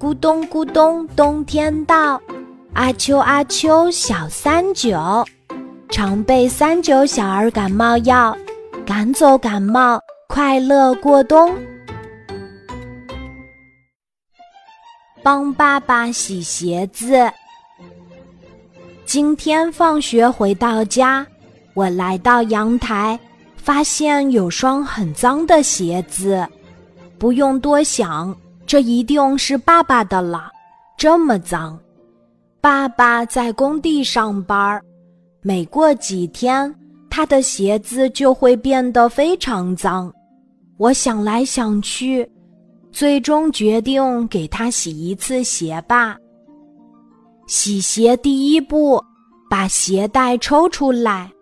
咕咚咕咚，冬天到，阿秋阿秋小三九，常备三九小儿感冒药，赶走感冒，快乐过冬。帮爸爸洗鞋子。今天放学回到家，我来到阳台，发现有双很脏的鞋子，不用多想。这一定是爸爸的了，这么脏。爸爸在工地上班，每过几天，他的鞋子就会变得非常脏。我想来想去，最终决定给他洗一次鞋吧。洗鞋第一步，把鞋带抽出来。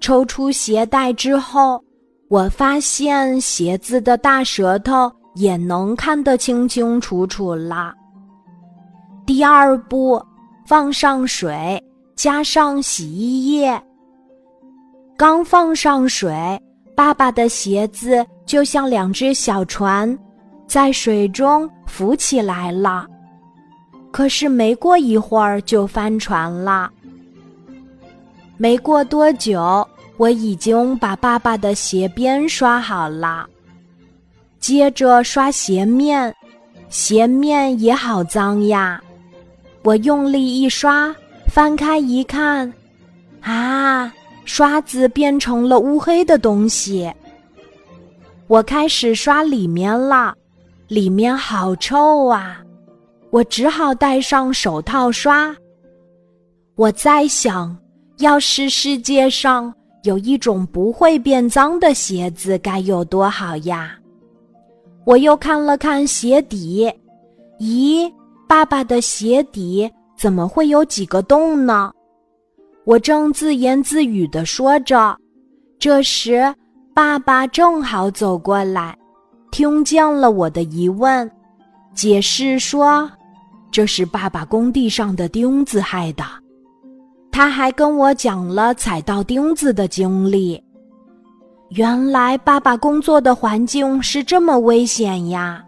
抽出鞋带之后，我发现鞋子的大舌头。也能看得清清楚楚啦。第二步，放上水，加上洗衣液。刚放上水，爸爸的鞋子就像两只小船，在水中浮起来了。可是没过一会儿就翻船了。没过多久，我已经把爸爸的鞋边刷好了。接着刷鞋面，鞋面也好脏呀！我用力一刷，翻开一看，啊，刷子变成了乌黑的东西。我开始刷里面了，里面好臭啊！我只好戴上手套刷。我在想，要是世界上有一种不会变脏的鞋子，该有多好呀！我又看了看鞋底，咦，爸爸的鞋底怎么会有几个洞呢？我正自言自语的说着，这时爸爸正好走过来，听见了我的疑问，解释说，这是爸爸工地上的钉子害的。他还跟我讲了踩到钉子的经历。原来爸爸工作的环境是这么危险呀！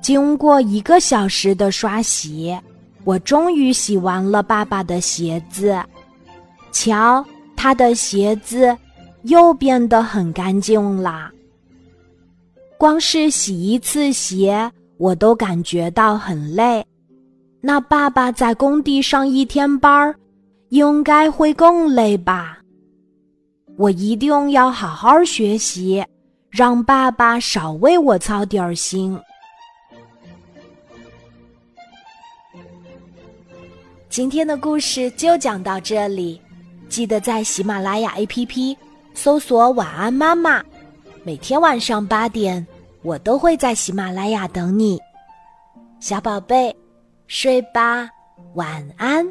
经过一个小时的刷洗，我终于洗完了爸爸的鞋子。瞧，他的鞋子又变得很干净啦。光是洗一次鞋，我都感觉到很累。那爸爸在工地上一天班儿，应该会更累吧？我一定要好好学习，让爸爸少为我操点儿心。今天的故事就讲到这里，记得在喜马拉雅 APP 搜索“晚安妈妈”，每天晚上八点，我都会在喜马拉雅等你，小宝贝，睡吧，晚安。